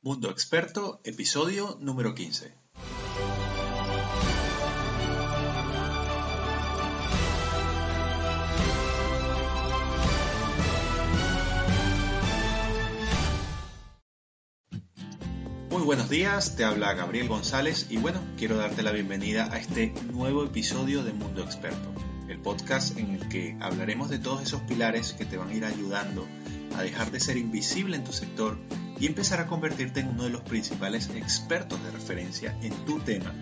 Mundo Experto, episodio número 15. Muy buenos días, te habla Gabriel González y bueno, quiero darte la bienvenida a este nuevo episodio de Mundo Experto, el podcast en el que hablaremos de todos esos pilares que te van a ir ayudando a dejar de ser invisible en tu sector y empezar a convertirte en uno de los principales expertos de referencia en tu tema.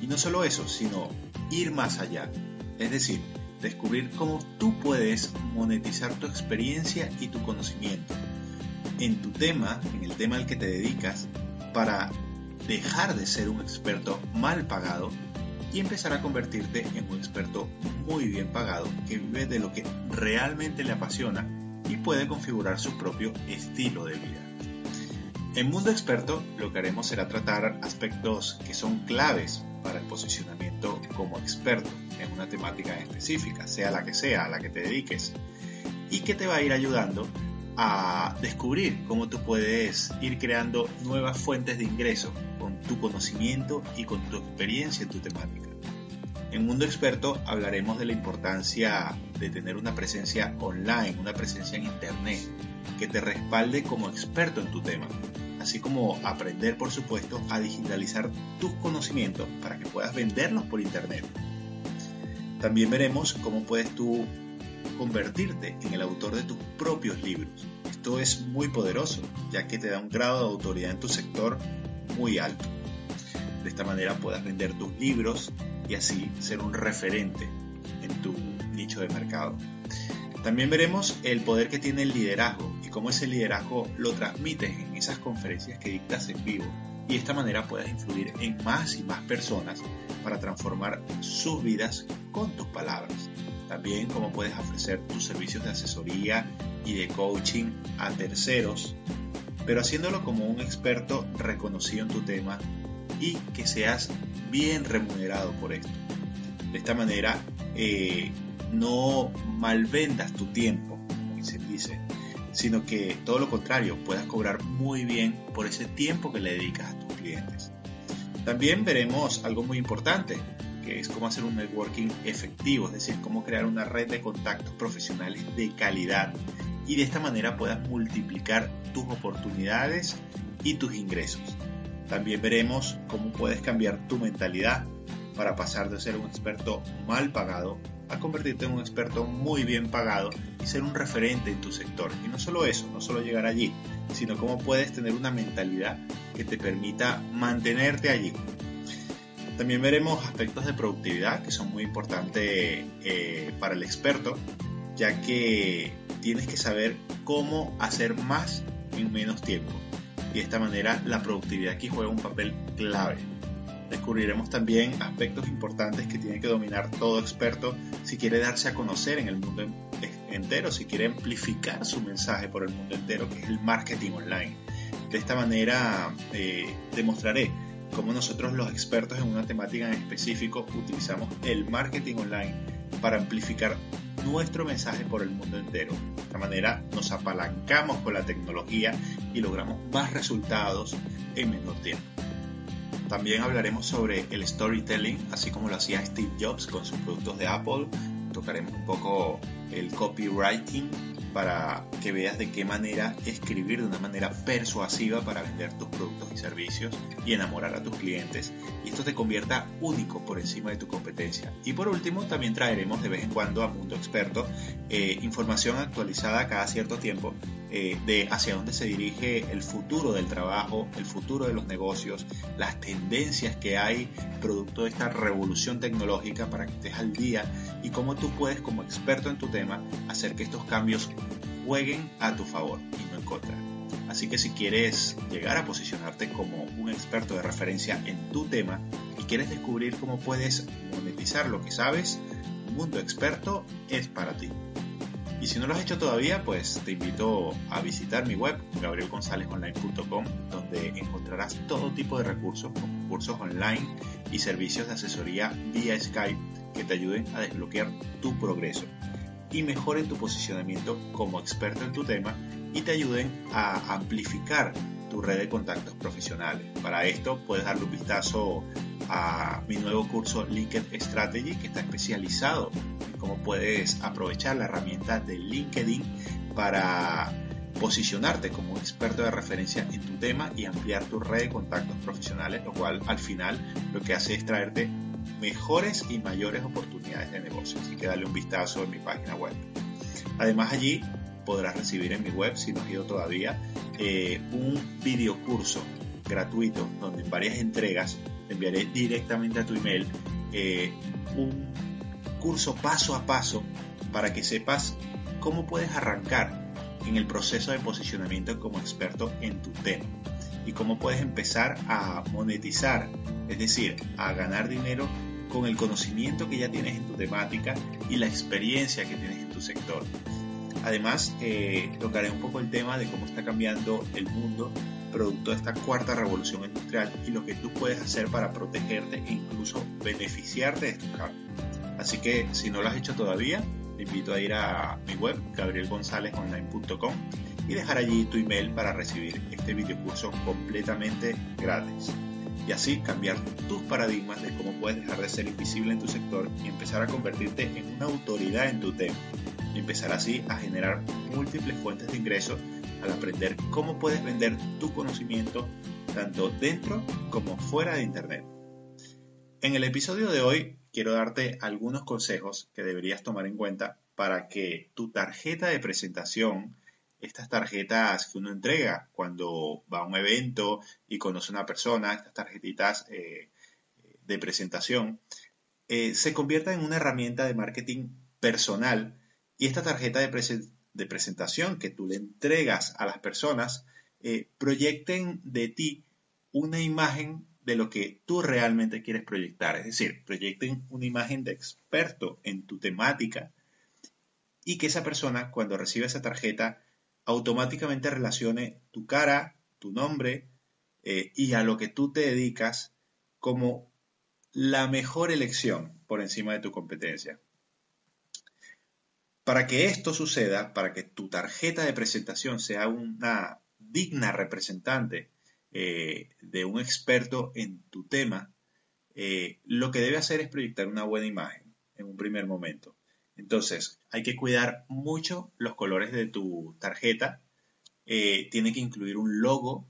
Y no solo eso, sino ir más allá. Es decir, descubrir cómo tú puedes monetizar tu experiencia y tu conocimiento en tu tema, en el tema al que te dedicas, para dejar de ser un experto mal pagado y empezar a convertirte en un experto muy bien pagado que vive de lo que realmente le apasiona y puede configurar su propio estilo de vida. En Mundo Experto lo que haremos será tratar aspectos que son claves para el posicionamiento como experto en una temática específica, sea la que sea, a la que te dediques, y que te va a ir ayudando a descubrir cómo tú puedes ir creando nuevas fuentes de ingreso con tu conocimiento y con tu experiencia en tu temática. En Mundo Experto hablaremos de la importancia de tener una presencia online, una presencia en Internet, que te respalde como experto en tu tema, así como aprender, por supuesto, a digitalizar tus conocimientos para que puedas venderlos por Internet. También veremos cómo puedes tú convertirte en el autor de tus propios libros. Esto es muy poderoso, ya que te da un grado de autoridad en tu sector muy alto. De esta manera puedas vender tus libros y así ser un referente en tu nicho de mercado. También veremos el poder que tiene el liderazgo cómo ese liderazgo lo transmites en esas conferencias que dictas en vivo y de esta manera puedes influir en más y más personas para transformar sus vidas con tus palabras. También cómo puedes ofrecer tus servicios de asesoría y de coaching a terceros, pero haciéndolo como un experto reconocido en tu tema y que seas bien remunerado por esto. De esta manera, eh, no malvendas tu tiempo, como se dice, sino que todo lo contrario, puedas cobrar muy bien por ese tiempo que le dedicas a tus clientes. También veremos algo muy importante, que es cómo hacer un networking efectivo, es decir, cómo crear una red de contactos profesionales de calidad y de esta manera puedas multiplicar tus oportunidades y tus ingresos. También veremos cómo puedes cambiar tu mentalidad para pasar de ser un experto mal pagado a convertirte en un experto muy bien pagado y ser un referente en tu sector. Y no solo eso, no solo llegar allí, sino cómo puedes tener una mentalidad que te permita mantenerte allí. También veremos aspectos de productividad que son muy importantes eh, para el experto, ya que tienes que saber cómo hacer más en menos tiempo. Y de esta manera la productividad aquí juega un papel clave Descubriremos también aspectos importantes que tiene que dominar todo experto si quiere darse a conocer en el mundo entero, si quiere amplificar su mensaje por el mundo entero, que es el marketing online. De esta manera eh, demostraré cómo nosotros los expertos en una temática en específico utilizamos el marketing online para amplificar nuestro mensaje por el mundo entero. De esta manera nos apalancamos con la tecnología y logramos más resultados en menor tiempo. También hablaremos sobre el storytelling, así como lo hacía Steve Jobs con sus productos de Apple. Tocaremos un poco el copywriting para que veas de qué manera escribir de una manera persuasiva para vender tus productos y servicios y enamorar a tus clientes y esto te convierta único por encima de tu competencia. Y por último, también traeremos de vez en cuando a Mundo Experto eh, información actualizada cada cierto tiempo eh, de hacia dónde se dirige el futuro del trabajo, el futuro de los negocios, las tendencias que hay producto de esta revolución tecnológica para que estés al día y cómo tú puedes como experto en tu tema hacer que estos cambios jueguen a tu favor y no en contra. Así que si quieres llegar a posicionarte como un experto de referencia en tu tema y quieres descubrir cómo puedes monetizar lo que sabes, Mundo Experto es para ti. Y si no lo has hecho todavía, pues te invito a visitar mi web, gabrielgonzalezonline.com, donde encontrarás todo tipo de recursos, como cursos online y servicios de asesoría vía Skype que te ayuden a desbloquear tu progreso y mejoren tu posicionamiento como experto en tu tema y te ayuden a amplificar tu red de contactos profesionales. Para esto puedes darle un vistazo a mi nuevo curso LinkedIn Strategy que está especializado en cómo puedes aprovechar la herramienta de LinkedIn para posicionarte como un experto de referencia en tu tema y ampliar tu red de contactos profesionales, lo cual al final lo que hace es traerte mejores y mayores oportunidades de negocio. Así que dale un vistazo en mi página web. Además allí podrás recibir en mi web, si no has ido todavía, eh, un video curso gratuito donde en varias entregas te enviaré directamente a tu email eh, un curso paso a paso para que sepas cómo puedes arrancar en el proceso de posicionamiento como experto en tu tema y cómo puedes empezar a monetizar, es decir, a ganar dinero con el conocimiento que ya tienes en tu temática y la experiencia que tienes en tu sector. Además, eh, tocaré un poco el tema de cómo está cambiando el mundo producto de esta cuarta revolución industrial y lo que tú puedes hacer para protegerte e incluso beneficiarte de estos cambios. Así que si no lo has hecho todavía, te invito a ir a mi web, gabrielgonzalezonline.com y dejar allí tu email para recibir este video curso completamente gratis y así cambiar tus paradigmas de cómo puedes dejar de ser invisible en tu sector y empezar a convertirte en una autoridad en tu tema. Y empezar así a generar múltiples fuentes de ingresos al aprender cómo puedes vender tu conocimiento tanto dentro como fuera de Internet. En el episodio de hoy quiero darte algunos consejos que deberías tomar en cuenta para que tu tarjeta de presentación estas tarjetas que uno entrega cuando va a un evento y conoce a una persona, estas tarjetitas eh, de presentación, eh, se conviertan en una herramienta de marketing personal y esta tarjeta de, de presentación que tú le entregas a las personas eh, proyecten de ti una imagen de lo que tú realmente quieres proyectar, es decir, proyecten una imagen de experto en tu temática y que esa persona cuando reciba esa tarjeta automáticamente relacione tu cara, tu nombre eh, y a lo que tú te dedicas como la mejor elección por encima de tu competencia. Para que esto suceda, para que tu tarjeta de presentación sea una digna representante eh, de un experto en tu tema, eh, lo que debe hacer es proyectar una buena imagen en un primer momento. Entonces, hay que cuidar mucho los colores de tu tarjeta. Eh, tiene que incluir un logo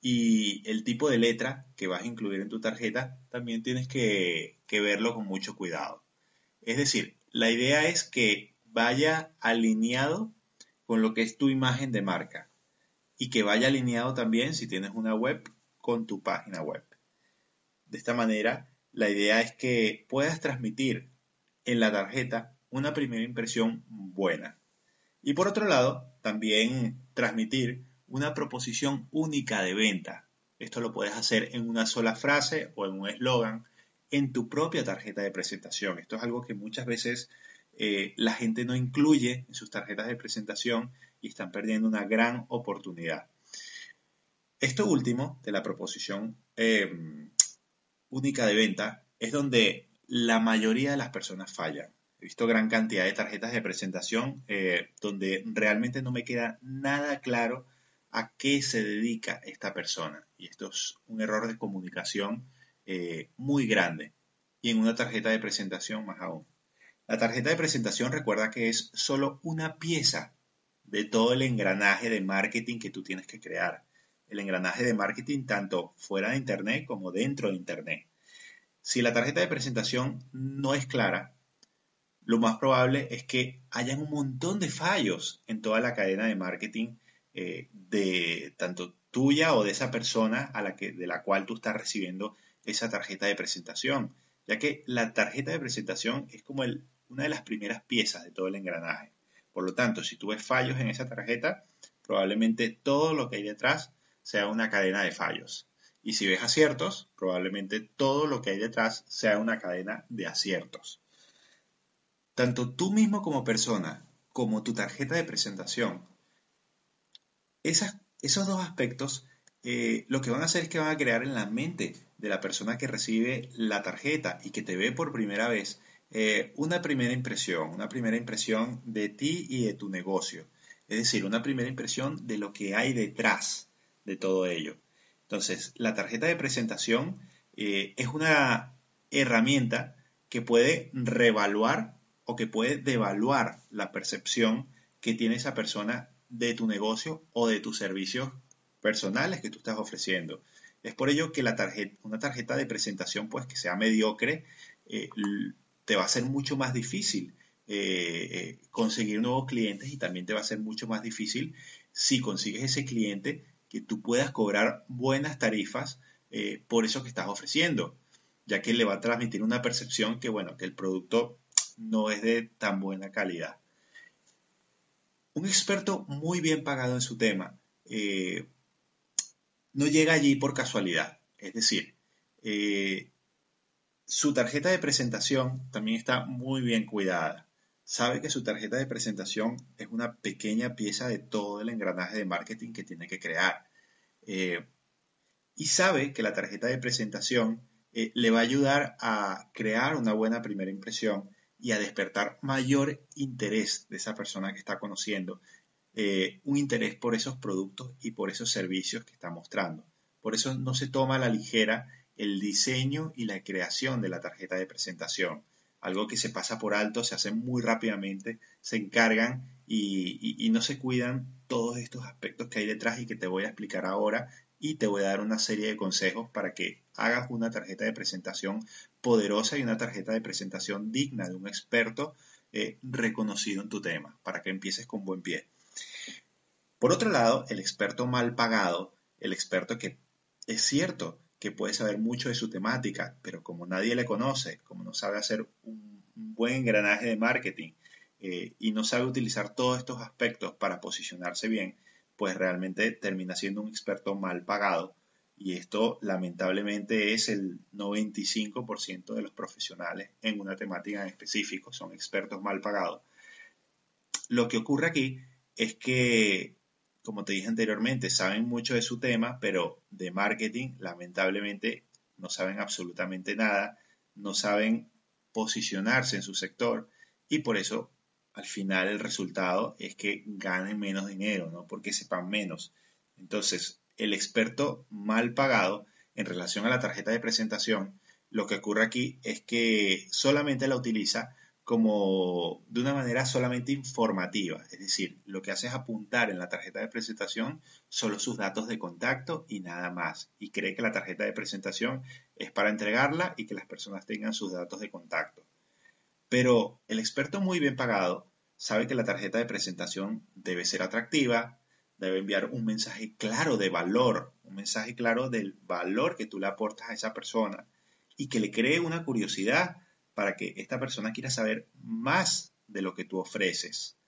y el tipo de letra que vas a incluir en tu tarjeta también tienes que, que verlo con mucho cuidado. Es decir, la idea es que vaya alineado con lo que es tu imagen de marca y que vaya alineado también si tienes una web con tu página web. De esta manera, la idea es que puedas transmitir en la tarjeta una primera impresión buena. Y por otro lado, también transmitir una proposición única de venta. Esto lo puedes hacer en una sola frase o en un eslogan en tu propia tarjeta de presentación. Esto es algo que muchas veces eh, la gente no incluye en sus tarjetas de presentación y están perdiendo una gran oportunidad. Esto último de la proposición eh, única de venta es donde la mayoría de las personas fallan. He visto gran cantidad de tarjetas de presentación eh, donde realmente no me queda nada claro a qué se dedica esta persona. Y esto es un error de comunicación eh, muy grande. Y en una tarjeta de presentación más aún. La tarjeta de presentación recuerda que es solo una pieza de todo el engranaje de marketing que tú tienes que crear. El engranaje de marketing tanto fuera de Internet como dentro de Internet. Si la tarjeta de presentación no es clara, lo más probable es que hayan un montón de fallos en toda la cadena de marketing eh, de tanto tuya o de esa persona a la que, de la cual tú estás recibiendo esa tarjeta de presentación, ya que la tarjeta de presentación es como una de las primeras piezas de todo el engranaje. Por lo tanto, si tú ves fallos en esa tarjeta, probablemente todo lo que hay detrás sea una cadena de fallos. Y si ves aciertos, probablemente todo lo que hay detrás sea una cadena de aciertos. Tanto tú mismo como persona, como tu tarjeta de presentación, esos dos aspectos eh, lo que van a hacer es que van a crear en la mente de la persona que recibe la tarjeta y que te ve por primera vez eh, una primera impresión, una primera impresión de ti y de tu negocio. Es decir, una primera impresión de lo que hay detrás de todo ello. Entonces, la tarjeta de presentación eh, es una herramienta que puede revaluar o que puede devaluar la percepción que tiene esa persona de tu negocio o de tus servicios personales que tú estás ofreciendo. Es por ello que la tarjeta, una tarjeta de presentación, pues que sea mediocre, eh, te va a ser mucho más difícil eh, conseguir nuevos clientes y también te va a ser mucho más difícil si consigues ese cliente que tú puedas cobrar buenas tarifas eh, por eso que estás ofreciendo, ya que le va a transmitir una percepción que, bueno, que el producto no es de tan buena calidad. Un experto muy bien pagado en su tema eh, no llega allí por casualidad, es decir, eh, su tarjeta de presentación también está muy bien cuidada. Sabe que su tarjeta de presentación es una pequeña pieza de todo el engranaje de marketing que tiene que crear. Eh, y sabe que la tarjeta de presentación le va a ayudar a crear una buena primera impresión y a despertar mayor interés de esa persona que está conociendo, eh, un interés por esos productos y por esos servicios que está mostrando. Por eso no se toma a la ligera el diseño y la creación de la tarjeta de presentación. Algo que se pasa por alto, se hace muy rápidamente, se encargan y, no se cuidan todos estos aspectos que hay detrás y que te voy a explicar ahora y te voy a dar una serie de consejos para que hagas una tarjeta de presentación poderosa y una tarjeta de presentación digna de un experto eh, reconocido en tu tema, para que empieces con buen pie. Por otro lado, el experto mal pagado, el experto que es cierto, que puede saber mucho de su temática, pero como nadie le conoce, como no sabe hacer un, buen engranaje de marketing eh, y no sabe utilizar todos estos aspectos para posicionarse bien, pues realmente termina siendo un experto mal pagado. Y esto lamentablemente es el 95% de los profesionales en una temática en específico, son expertos mal pagados. Lo que ocurre aquí es que como te dije anteriormente, saben mucho de su tema, pero de marketing lamentablemente no saben absolutamente nada, no saben posicionarse en su sector y por eso al final el resultado es que ganen menos dinero, ¿no? Porque sepan menos. Entonces, el experto mal pagado en relación a la tarjeta de presentación, lo que ocurre aquí es que solamente la utiliza como de una manera solamente informativa, es decir, lo que hace es apuntar en la tarjeta de presentación solo sus datos de contacto y nada más, y cree que la tarjeta de presentación es para entregarla y que las personas tengan sus datos de contacto. Pero el experto muy bien pagado sabe que la tarjeta de presentación debe ser atractiva, debe enviar un mensaje claro de valor, un mensaje claro del valor que tú le aportas a esa persona y que le cree una curiosidad para que esta persona quiera saber más de lo que tú ofreces.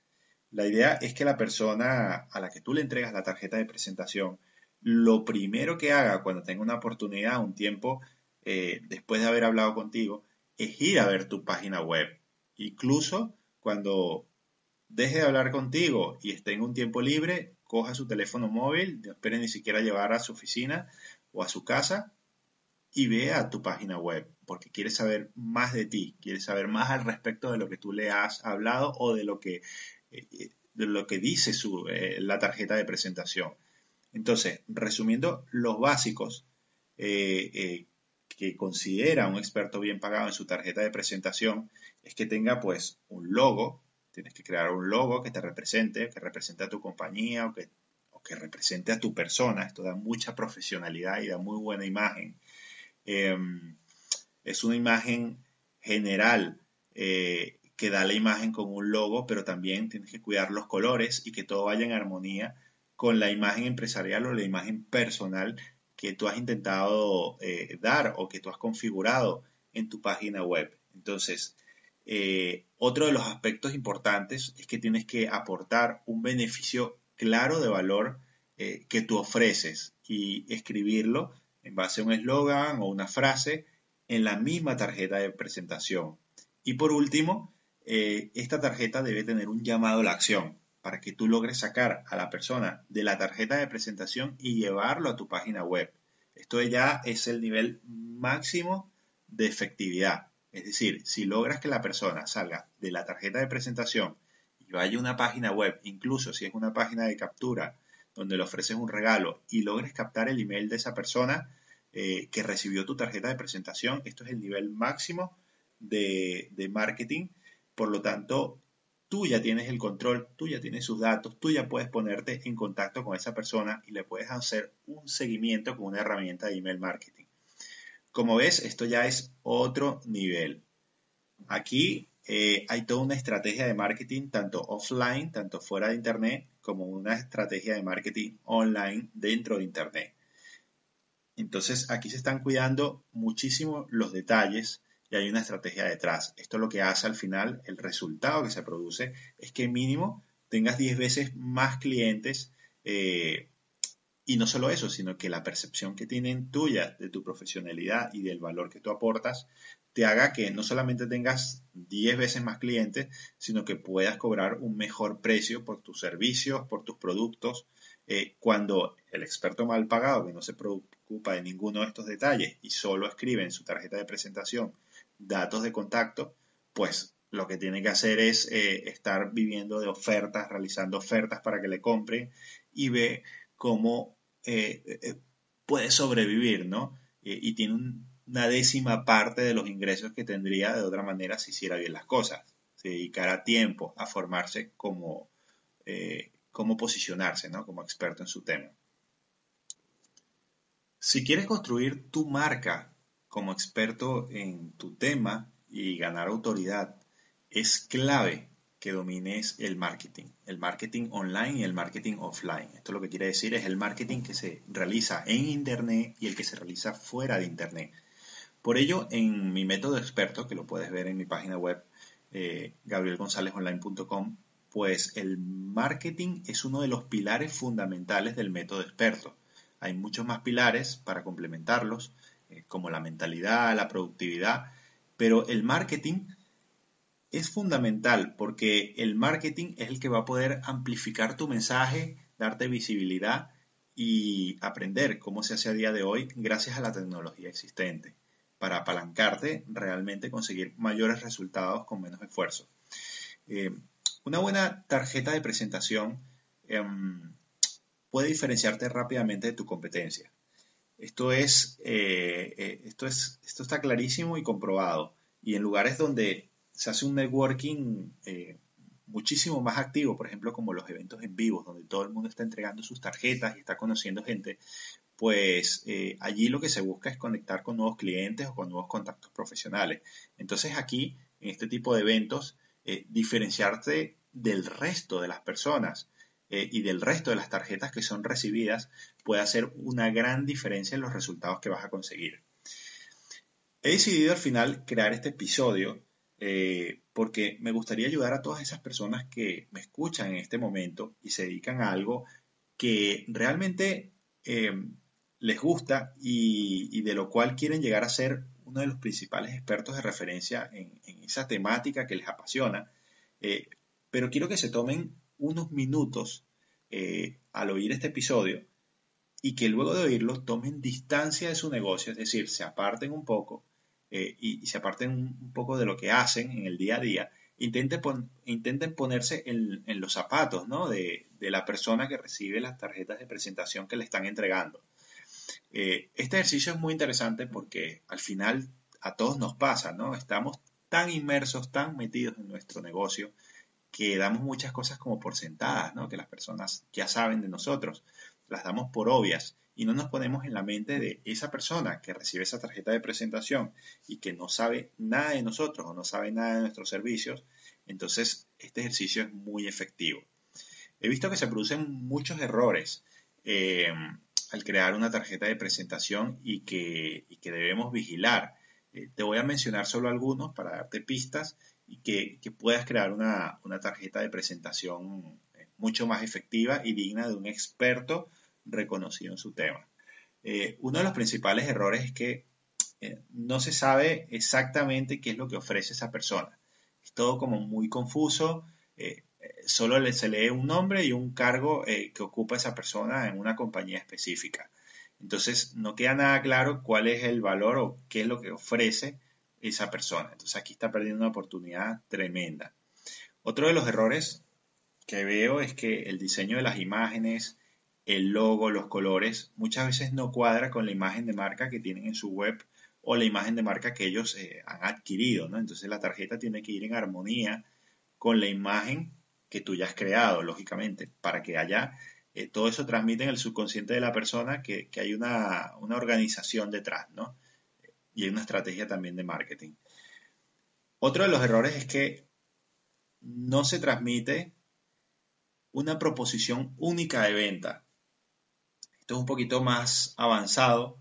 La idea es que la persona a la que tú le entregas la tarjeta de presentación, lo primero que haga cuando tenga una oportunidad, un tiempo eh, después de haber hablado contigo, es ir a ver tu página web. Incluso cuando deje de hablar contigo y esté en un tiempo libre, coja su teléfono móvil, no espere ni siquiera llevar a su oficina o a su casa y ve a tu página web porque quiere saber más de ti, quiere saber más al respecto de lo que tú le has hablado o de lo que, eh, de lo que dice su, eh, la tarjeta de presentación. Entonces, resumiendo los básicos eh, que considera un experto bien pagado en su tarjeta de presentación, es que tenga pues un logo, tienes que crear un logo que te represente, que represente a tu compañía o que, o que represente a tu persona. Esto da mucha profesionalidad y da muy buena imagen. Em, es una imagen general eh, que da la imagen con un logo, pero también tienes que cuidar los colores y que todo vaya en armonía con la imagen empresarial o la imagen personal que tú has intentado eh, dar o que tú has configurado en tu página web. Entonces, eh, otro de los aspectos importantes es que tienes que aportar un beneficio claro de valor eh, que tú ofreces y escribirlo en base a un eslogan o una frase en la misma tarjeta de presentación. Y por último, esta tarjeta debe tener un llamado a la acción para que tú logres sacar a la persona de la tarjeta de presentación y llevarlo a tu página web. Esto ya es el nivel máximo de efectividad. Es decir, si logras que la persona salga de la tarjeta de presentación y vaya a una página web, incluso si es una página de captura donde le ofreces un regalo y logres captar el email de esa persona eh, que recibió tu tarjeta de presentación, esto es el nivel máximo de, de marketing. Por lo tanto, tú ya tienes el control, tú ya tienes sus datos, tú ya puedes ponerte en contacto con esa persona y le puedes hacer un seguimiento con una herramienta de email marketing. Como ves, esto ya es otro nivel. Aquí eh, hay toda una estrategia de marketing, tanto offline, tanto fuera de Internet, como una estrategia de marketing online dentro de Internet. Entonces, aquí se están cuidando muchísimo los detalles y hay una estrategia detrás. Esto lo que hace al final, el resultado que se produce es que mínimo tengas 10 veces más clientes eh, y no solo eso, sino que la percepción que tienen tuya de tu profesionalidad y del valor que tú aportas te haga que no solamente tengas 10 veces más clientes, sino que puedas cobrar un mejor precio por tus servicios, por tus productos. Eh, cuando el experto mal pagado, que no se preocupa de ninguno de estos detalles y solo escribe en su tarjeta de presentación datos de contacto, pues lo que tiene que hacer es eh, estar viviendo de ofertas, realizando ofertas para que le compren y ve cómo eh, eh, puede sobrevivir, ¿no? Y tiene una décima parte de los ingresos que tendría de otra manera si hiciera bien las cosas. Se dedicara tiempo a formarse como, cómo posicionarse, ¿no? Como experto en su tema. Si quieres construir tu marca como experto en tu tema y ganar autoridad, es clave que domines el marketing, el marketing online y el marketing offline. Esto lo que quiere decir es el marketing que se realiza en Internet y el que se realiza fuera de Internet. Por ello, en mi método experto, que lo puedes ver en mi página web, eh, gabrielgonzalezonline.com, pues el marketing es uno de los pilares fundamentales del método experto. Hay muchos más pilares para complementarlos, como la mentalidad, la productividad, pero el marketing es fundamental porque el marketing es el que va a poder amplificar tu mensaje, darte visibilidad y aprender cómo se hace a día de hoy gracias a la tecnología existente para apalancarte, realmente conseguir mayores resultados con menos esfuerzo. Eh, una buena tarjeta de presentación em, puede diferenciarte rápidamente de tu competencia. Esto es, eh, eh, esto es, esto está clarísimo y comprobado. Y en lugares donde se hace un networking eh, muchísimo más activo, por ejemplo, como los eventos en vivo, donde todo el mundo está entregando sus tarjetas y está conociendo gente, pues allí lo que se busca es conectar con nuevos clientes o con nuevos contactos profesionales. Entonces aquí, en este tipo de eventos, diferenciarte del resto de las personas y del resto de las tarjetas que son recibidas puede hacer una gran diferencia en los resultados que vas a conseguir. He decidido al final crear este episodio eh, porque me gustaría ayudar a todas esas personas que me escuchan en este momento y se dedican a algo que realmente eh, les gusta y, de lo cual quieren llegar a ser uno de los principales expertos de referencia en, esa temática que les apasiona. Eh, pero quiero que se tomen unos minutos al oír este episodio y que luego de oírlo tomen distancia de su negocio, es decir, se aparten un poco eh, y, se aparten un, poco de lo que hacen en el día a día, intenten, intenten ponerse en, los zapatos de, la persona que recibe las tarjetas de presentación que le están entregando. Eh, este ejercicio es muy interesante porque al final a todos nos pasa, ¿no? Estamos tan inmersos, tan metidos en nuestro negocio que damos muchas cosas como por sentadas, ¿no? Que las personas ya saben de nosotros, las damos por obvias y no nos ponemos en la mente de esa persona que recibe esa tarjeta de presentación y que no sabe nada de nosotros o no sabe nada de nuestros servicios, entonces este ejercicio es muy efectivo. He visto que se producen muchos errores eh, al crear una tarjeta de presentación y que, debemos vigilar. Eh, te voy a mencionar solo algunos para darte pistas y que, puedas crear una, tarjeta de presentación mucho más efectiva y digna de un experto reconocido en su tema. Eh, uno de los principales errores es que eh, no se sabe exactamente qué es lo que ofrece esa persona. Es todo como muy confuso. Eh, solo se lee un nombre y un cargo que ocupa esa persona en una compañía específica. Entonces no queda nada claro cuál es el valor o qué es lo que ofrece esa persona. Entonces aquí está perdiendo una oportunidad tremenda. Otro de los errores que veo es que el diseño de las imágenes, el logo, los colores, muchas veces no cuadra con la imagen de marca que tienen en su web o la imagen de marca que ellos eh, han adquirido, ¿no? Entonces la tarjeta tiene que ir en armonía con la imagen que tú ya has creado, lógicamente, para que haya eh, todo eso transmite en el subconsciente de la persona que, hay una, una, organización detrás, ¿no? Y hay una estrategia también de marketing. Otro de los errores es que no se transmite una proposición única de venta. Esto es un poquito más avanzado,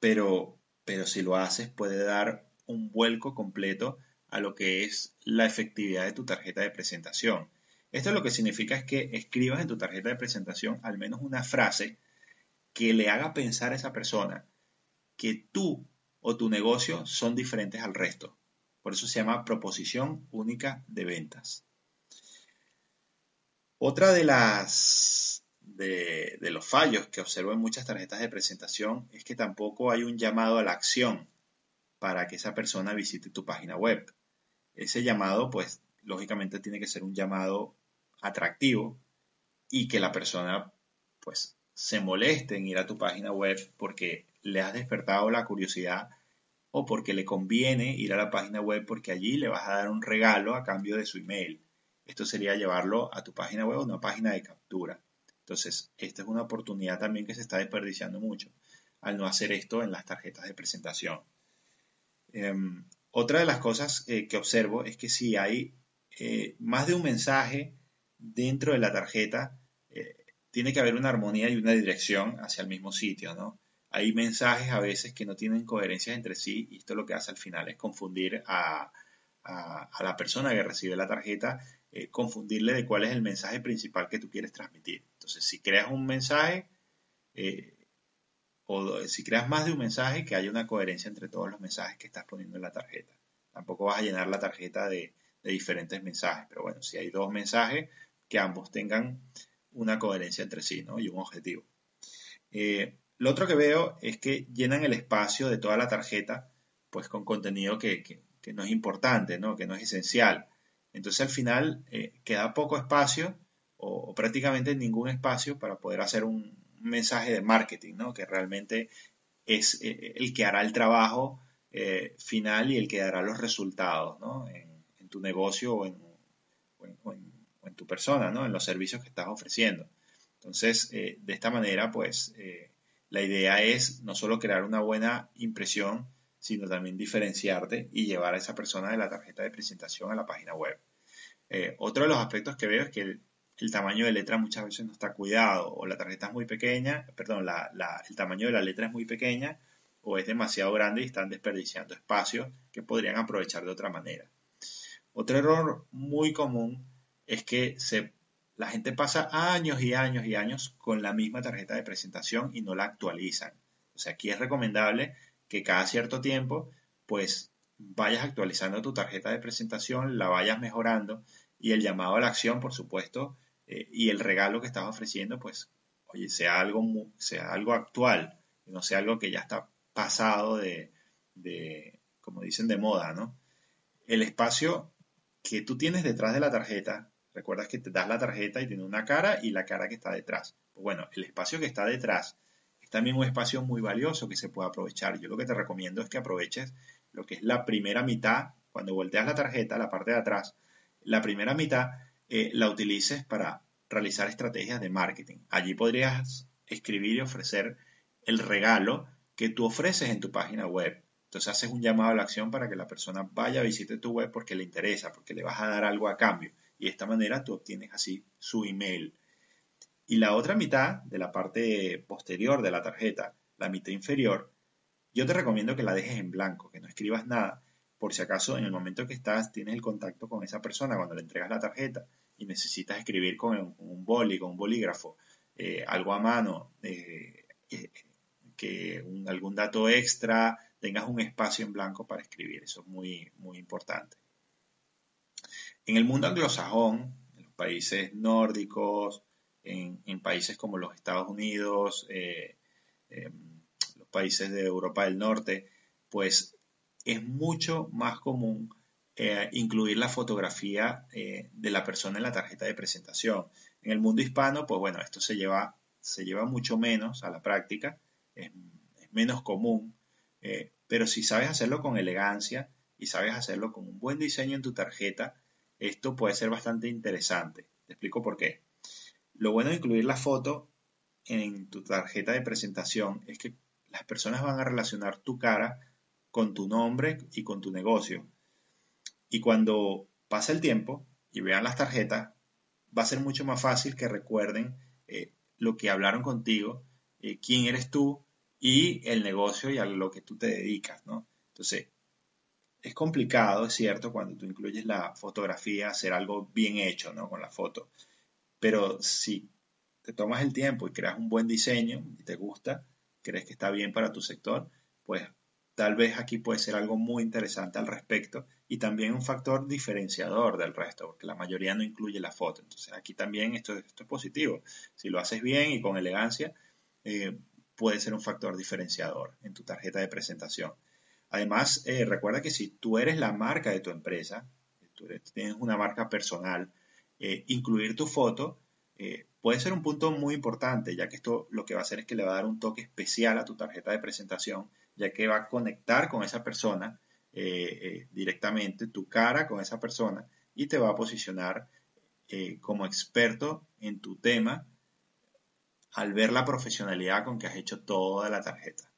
pero, pero si lo haces puede dar un vuelco completo a lo que es la efectividad de tu tarjeta de presentación. Esto lo que significa es que escribas en tu tarjeta de presentación al menos una frase que le haga pensar a esa persona que tú o tu negocio son diferentes al resto. Por eso se llama proposición única de ventas. Otra de las de, los fallos que observo en muchas tarjetas de presentación es que tampoco hay un llamado a la acción para que esa persona visite tu página web. Ese llamado, pues, lógicamente tiene que ser un llamado atractivo y que la persona, pues, se moleste en ir a tu página web porque le has despertado la curiosidad o porque le conviene ir a la página web porque allí le vas a dar un regalo a cambio de su email. Esto sería llevarlo a tu página web o una página de captura. Entonces, esta es una oportunidad también que se está desperdiciando mucho al no hacer esto en las tarjetas de presentación. Em, otra de las cosas eh, que observo es que si hay eh, más de un mensaje dentro de la tarjeta, eh, tiene que haber una armonía y una dirección hacia el mismo sitio, ¿no? Hay mensajes a veces que no tienen coherencia entre sí y esto lo que hace al final es confundir a, la persona que recibe la tarjeta, eh, confundirle de cuál es el mensaje principal que tú quieres transmitir. Entonces, si creas un mensaje, eh, o si creas más de un mensaje, que haya una coherencia entre todos los mensajes que estás poniendo en la tarjeta. Tampoco vas a llenar la tarjeta de, diferentes mensajes, pero bueno, si hay dos mensajes, que ambos tengan una coherencia entre sí ¿no? y un objetivo. Eh, lo otro que veo es que llenan el espacio de toda la tarjeta pues con contenido que, no es importante, ¿no? que no es esencial. Entonces al final eh, queda poco espacio o, prácticamente ningún espacio para poder hacer un mensaje de marketing, ¿no? que realmente es eh, el que hará el trabajo eh, final y el que dará los resultados ¿no? en, tu negocio o en, en, tu persona, ¿no? en los servicios que estás ofreciendo. Entonces, de esta manera, pues la idea es no solo crear una buena impresión, sino también diferenciarte y llevar a esa persona de la tarjeta de presentación a la página web. Eh, otro de los aspectos que veo es que el, tamaño de letra muchas veces no está cuidado o la tarjeta es muy pequeña, perdón, el tamaño de la letra es muy pequeña o es demasiado grande y están desperdiciando espacio que podrían aprovechar de otra manera. Otro error muy común es que se la gente pasa años y años y años con la misma tarjeta de presentación y no la actualizan. O sea, aquí es recomendable que cada cierto tiempo, pues vayas actualizando tu tarjeta de presentación, la vayas mejorando y el llamado a la acción, por supuesto, eh, y el regalo que estás ofreciendo, pues, oye, sea algo, sea algo actual, no sea algo que ya está pasado de, de, como dicen, de moda, ¿no? El espacio que tú tienes detrás de la tarjeta Recuerdas que te das la tarjeta y tiene una cara y la cara que está detrás. Bueno, el espacio que está detrás es también un espacio muy valioso que se puede aprovechar. Yo lo que te recomiendo es que aproveches lo que es la primera mitad, cuando volteas la tarjeta, la parte de atrás, la primera mitad eh, la utilices para realizar estrategias de marketing. Allí podrías escribir y ofrecer el regalo que tú ofreces en tu página web. Entonces haces un llamado a la acción para que la persona vaya a visitar tu web porque le interesa, porque le vas a dar algo a cambio y de esta manera tú obtienes así su email. Y la otra mitad de la parte posterior de la tarjeta, la mitad inferior, yo te recomiendo que la dejes en blanco, que no escribas nada, por si acaso en el momento que estás tienes el contacto con esa persona cuando le entregas la tarjeta y necesitas escribir con un, boli, con un bolígrafo, eh, algo a mano, eh, que algún dato extra, tengas un espacio en blanco para escribir. Eso es muy, muy importante. En el mundo anglosajón, en los países nórdicos, en, países como los Estados Unidos, eh, em, los países de Europa del Norte, pues es mucho más común eh, incluir la fotografía eh, de la persona en la tarjeta de presentación. En el mundo hispano, pues bueno, esto se lleva, se lleva mucho menos a la práctica, es, menos común, pero si sabes hacerlo con elegancia y sabes hacerlo con un buen diseño en tu tarjeta, esto puede ser bastante interesante. Te explico por qué. Lo bueno de incluir la foto en tu tarjeta de presentación es que las personas van a relacionar tu cara con tu nombre y con tu negocio. Y cuando pasa el tiempo y vean las tarjetas, va a ser mucho más fácil que recuerden eh, lo que hablaron contigo, eh, quién eres tú y el negocio y a lo que tú te dedicas, ¿no? Entonces, es complicado, es cierto, cuando tú incluyes la fotografía, hacer algo bien hecho, ¿no? Con la foto. Pero si te tomas el tiempo y creas un buen diseño y te gusta, crees que está bien para tu sector, pues tal vez aquí puede ser algo muy interesante al respecto y también un factor diferenciador del resto, porque la mayoría no incluye la foto. Entonces aquí también esto, es positivo. Si lo haces bien y con elegancia, eh, puede ser un factor diferenciador en tu tarjeta de presentación. Además, eh, recuerda que si tú eres la marca de tu empresa, tú tienes una marca personal, eh, incluir tu foto eh, puede ser un punto muy importante, ya que esto lo que va a hacer es que le va a dar un toque especial a tu tarjeta de presentación, ya que va a conectar con esa persona directamente, tu cara con esa persona, y te va a posicionar como experto en tu tema al ver la profesionalidad con que has hecho toda la tarjeta.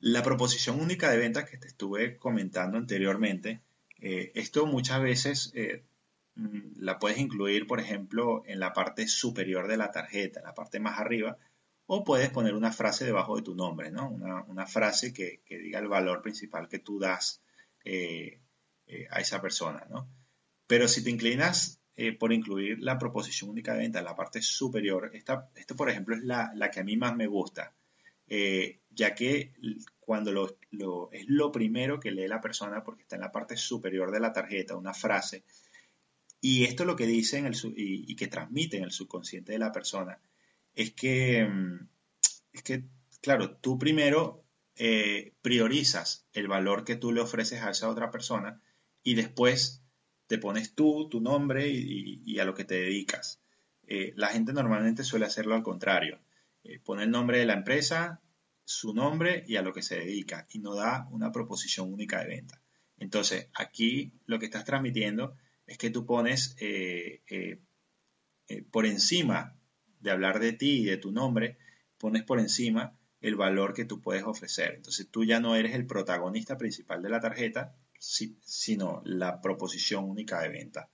La proposición única de venta que te estuve comentando anteriormente, esto muchas veces Mm, la puedes incluir, por ejemplo, en la parte superior de la tarjeta, en la parte más arriba, o puedes poner una frase debajo de tu nombre, ¿no? Una, frase que, diga el valor principal que tú das eh, eh, a esa persona, ¿no? Pero si te inclinas eh, por incluir la proposición única de venta en la parte superior, esta, por ejemplo, es la, que a mí más me gusta, ya que cuando lo, es lo primero que lee la persona, porque está en la parte superior de la tarjeta, una frase, y esto lo que dicen el, y, que transmiten el subconsciente de la persona es que, mm, es que claro, tú primero eh, priorizas el valor que tú le ofreces a esa otra persona y después te pones tú, tu nombre y, a lo que te dedicas. Eh, la gente normalmente suele hacerlo al contrario. Eh, pone el nombre de la empresa, su nombre y a lo que se dedica y no da una proposición única de venta. Entonces, aquí lo que estás transmitiendo es que tú pones eh, eh, eh, por encima de hablar de ti y de tu nombre, pones por encima el valor que tú puedes ofrecer. Entonces tú ya no eres el protagonista principal de la tarjeta, sino la proposición única de venta.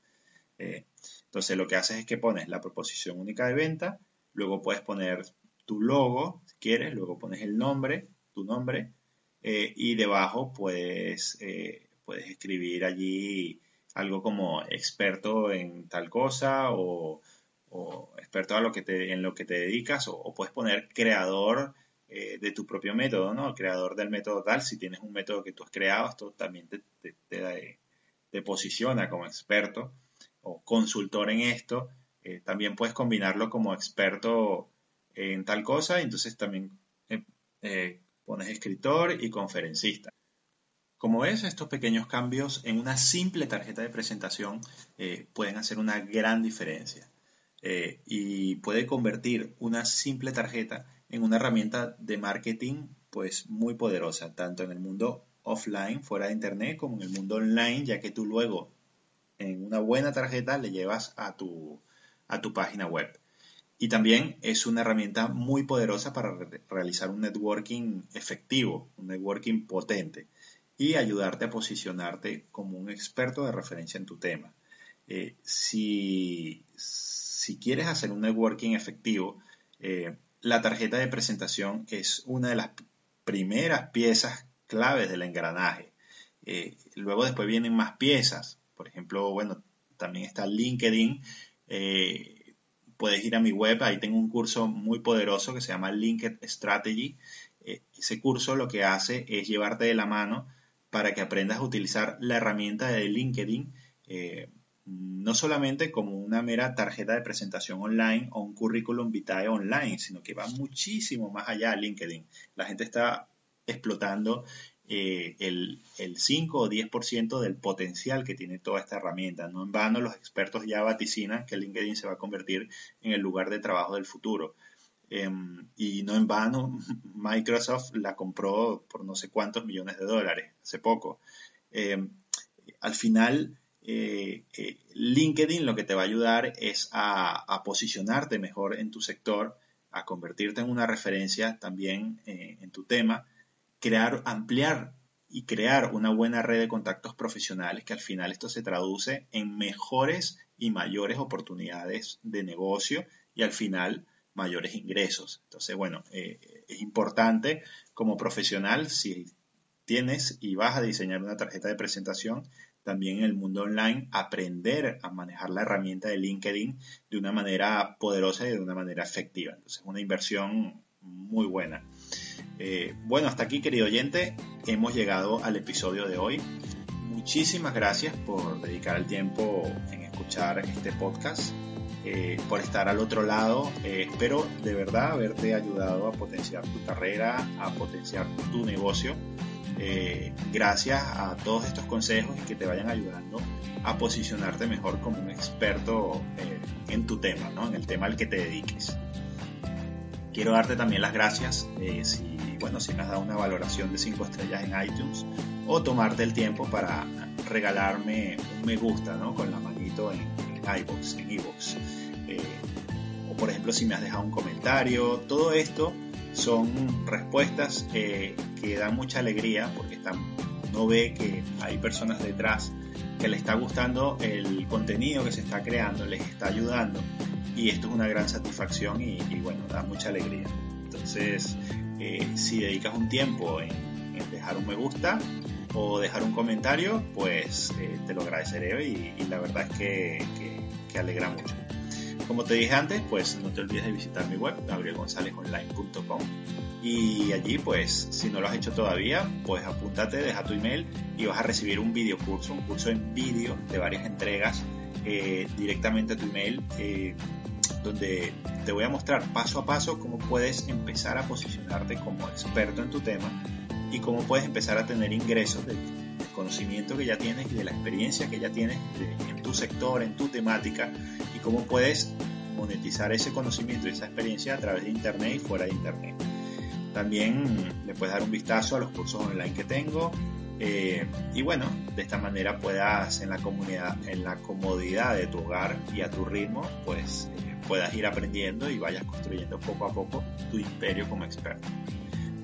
entonces lo que haces es que pones la proposición única de venta, luego puedes poner tu logo, si quieres, luego pones el nombre, tu nombre, y debajo puedes, puedes escribir allí algo como experto en tal cosa o, experto lo que en lo que te dedicas o, puedes poner creador eh, de tu propio método, ¿no? Creador del método tal, si tienes un método que tú has creado, esto también te, te, posiciona como experto o consultor en esto. Eh, también puedes combinarlo como experto en tal cosa, entonces también eh, pones escritor y conferencista. Como ves, estos pequeños cambios en una simple tarjeta de presentación eh, pueden hacer una gran diferencia eh, y puede convertir una simple tarjeta en una herramienta de marketing pues muy poderosa, tanto en el mundo offline, fuera de internet, como en el mundo online, ya que tú luego en una buena tarjeta le llevas a tu, a tu página web. Y también es una herramienta muy poderosa para realizar un networking efectivo, un networking potente y ayudarte a posicionarte como un experto de referencia en tu tema. Eh, si, quieres hacer un networking efectivo, eh, la tarjeta de presentación es una de las primeras piezas claves del engranaje. Eh, luego después vienen más piezas. Por ejemplo, bueno, también está LinkedIn. Puedes ir a mi web, ahí tengo un curso muy poderoso que se llama LinkedIn Strategy. ese curso lo que hace es llevarte de la mano para que aprendas a utilizar la herramienta de LinkedIn no solamente como una mera tarjeta de presentación online o un currículum vitae online, sino que va muchísimo más allá de LinkedIn. La gente está explotando eh, el, 5 o 10% del potencial que tiene toda esta herramienta. No en vano los expertos ya vaticinan que LinkedIn se va a convertir en el lugar de trabajo del futuro. Em, y no en vano Microsoft la compró por no sé cuántos millones de dólares hace poco. Em, al final, eh, eh, LinkedIn lo que te va a ayudar es a, posicionarte mejor en tu sector, a convertirte en una referencia también en tu tema, crear, ampliar y crear una buena red de contactos profesionales, que al final esto se traduce en mejores y mayores oportunidades de negocio y al final mayores ingresos. Entonces, bueno, es importante como profesional, si tienes y vas a diseñar una tarjeta de presentación, también en el mundo online, aprender a manejar la herramienta de LinkedIn de una manera poderosa y de una manera efectiva. Entonces, es una inversión muy buena. Eh, bueno, hasta aquí, querido oyente, hemos llegado al episodio de hoy. Muchísimas gracias por dedicar el tiempo en escuchar este podcast, eh, por estar al otro lado. Eh, espero de verdad haberte ayudado a potenciar tu carrera, a potenciar tu negocio gracias a todos estos consejos y que te vayan ayudando a posicionarte mejor como un experto en tu tema, ¿no? en el tema al que te dediques. Quiero darte también las gracias eh, si, bueno, si me has dado una valoración de 5 estrellas en iTunes o tomarte el tiempo para regalarme un me gusta ¿no? con la manito en, iVoox, en iVoox. o por ejemplo si me has dejado un comentario, todo esto son respuestas que dan mucha alegría porque están, no ve que hay personas detrás que le está gustando el contenido que se está creando, les está ayudando y esto es una gran satisfacción y, bueno, da mucha alegría. Entonces, eh, si dedicas un tiempo en, dejar un me gusta o dejar un comentario, pues eh, te lo agradeceré y, la verdad es que, que alegra mucho. Como te dije antes, pues no te olvides de visitar mi web, gabrielgonzalezonline.com. Y allí, pues, si no lo has hecho todavía, pues apúntate, deja tu email y vas a recibir un video curso, un curso en vídeo de varias entregas eh, directamente a tu email, eh, donde te voy a mostrar paso a paso cómo puedes empezar a posicionarte como experto en tu tema y cómo puedes empezar a tener ingresos del, conocimiento que ya tienes y de la experiencia que ya tienes en tu sector, en tu temática y cómo puedes monetizar ese conocimiento y esa experiencia a través de Internet y fuera de Internet. También le puedes dar un vistazo a los cursos online que tengo eh, y bueno, de esta manera puedas en la comunidad, en la comodidad de tu hogar y a tu ritmo, pues eh, puedas ir aprendiendo y vayas construyendo poco a poco tu imperio como experto.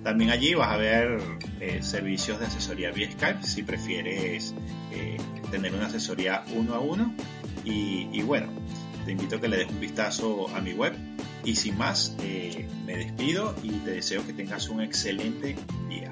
También allí vas a ver eh, servicios de asesoría vía Skype si prefieres tener una asesoría uno a uno. Y, bueno, te invito a que le des un vistazo a mi web. Y sin más, me despido y te deseo que tengas un excelente día.